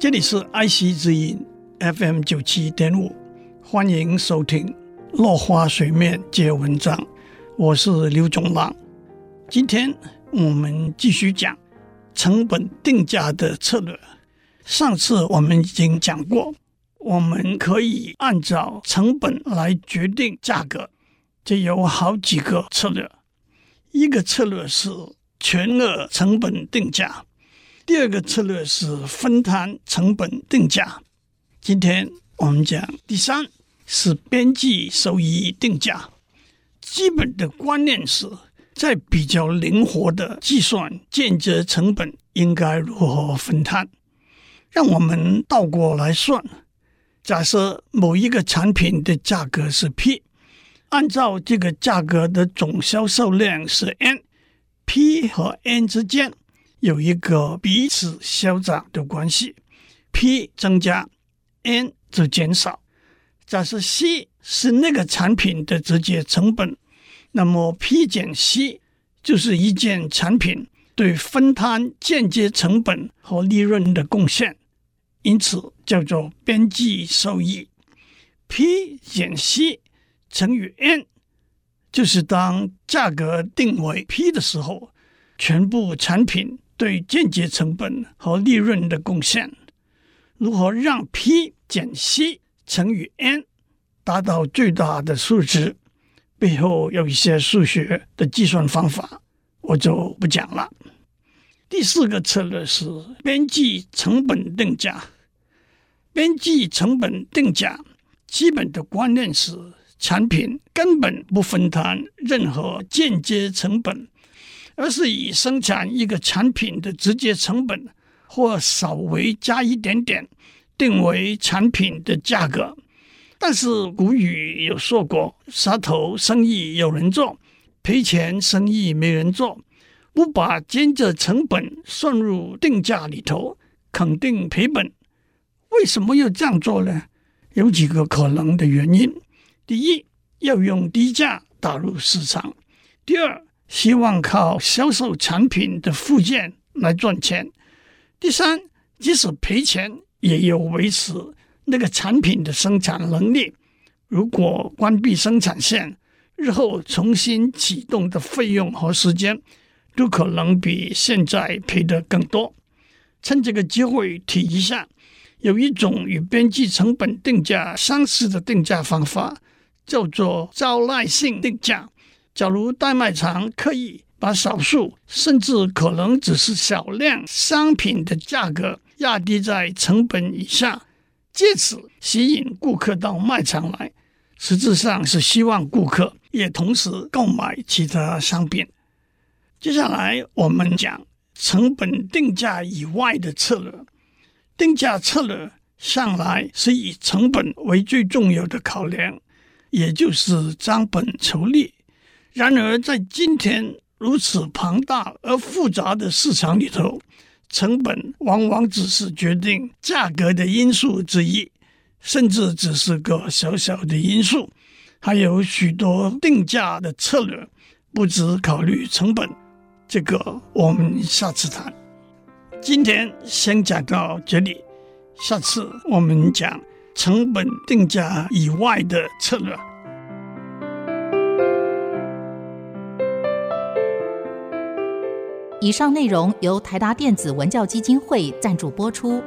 这里是爱惜之音 FM 九七点五，欢迎收听落花水面皆文章，我是刘总郎。今天我们继续讲成本定价的策略。上次我们已经讲过，我们可以按照成本来决定价格，这有好几个策略。一个策略是全额成本定价。第二个策略是分摊成本定价。今天我们讲第三是边际收益定价。基本的观念是在比较灵活的计算间接成本应该如何分摊。让我们倒过来算：假设某一个产品的价格是 P，按照这个价格的总销售量是 N，P 和 N 之间。有一个彼此消长的关系，P 增加，N 则减少。假设 C 是那个产品的直接成本，那么 P 减 C 就是一件产品对分摊间接成本和利润的贡献，因此叫做边际收益。P 减 C 乘以 N，就是当价格定为 P 的时候，全部产品。对间接成本和利润的贡献，如何让 P 减 C 乘以 N 达到最大的数值？背后有一些数学的计算方法，我就不讲了。第四个策略是边际成本定价。边际成本定价基本的观念是，产品根本不分摊任何间接成本。而是以生产一个产品的直接成本，或稍微加一点点，定为产品的价格。但是古语有说过：“杀头生意有人做，赔钱生意没人做。”不把间接成本算入定价里头，肯定赔本。为什么要这样做呢？有几个可能的原因：第一，要用低价打入市场；第二，希望靠销售产品的附件来赚钱。第三，即使赔钱，也有维持那个产品的生产能力。如果关闭生产线，日后重新启动的费用和时间，都可能比现在赔得更多。趁这个机会提一下，有一种与边际成本定价相似的定价方法，叫做招徠性定价。假如代卖场刻意把少数甚至可能只是小量商品的价格压低在成本以下，借此吸引顾客到卖场来，实质上是希望顾客也同时购买其他商品。接下来我们讲成本定价以外的策略。定价策略向来是以成本为最重要的考量，也就是张本求利。然而，在今天如此庞大而复杂的市场里头，成本往往只是决定价格的因素之一，甚至只是个小小的因素。还有许多定价的策略不只考虑成本，这个我们下次谈。今天先讲到这里，下次我们讲成本定价以外的策略。以上内容由台达电子文教基金会赞助播出。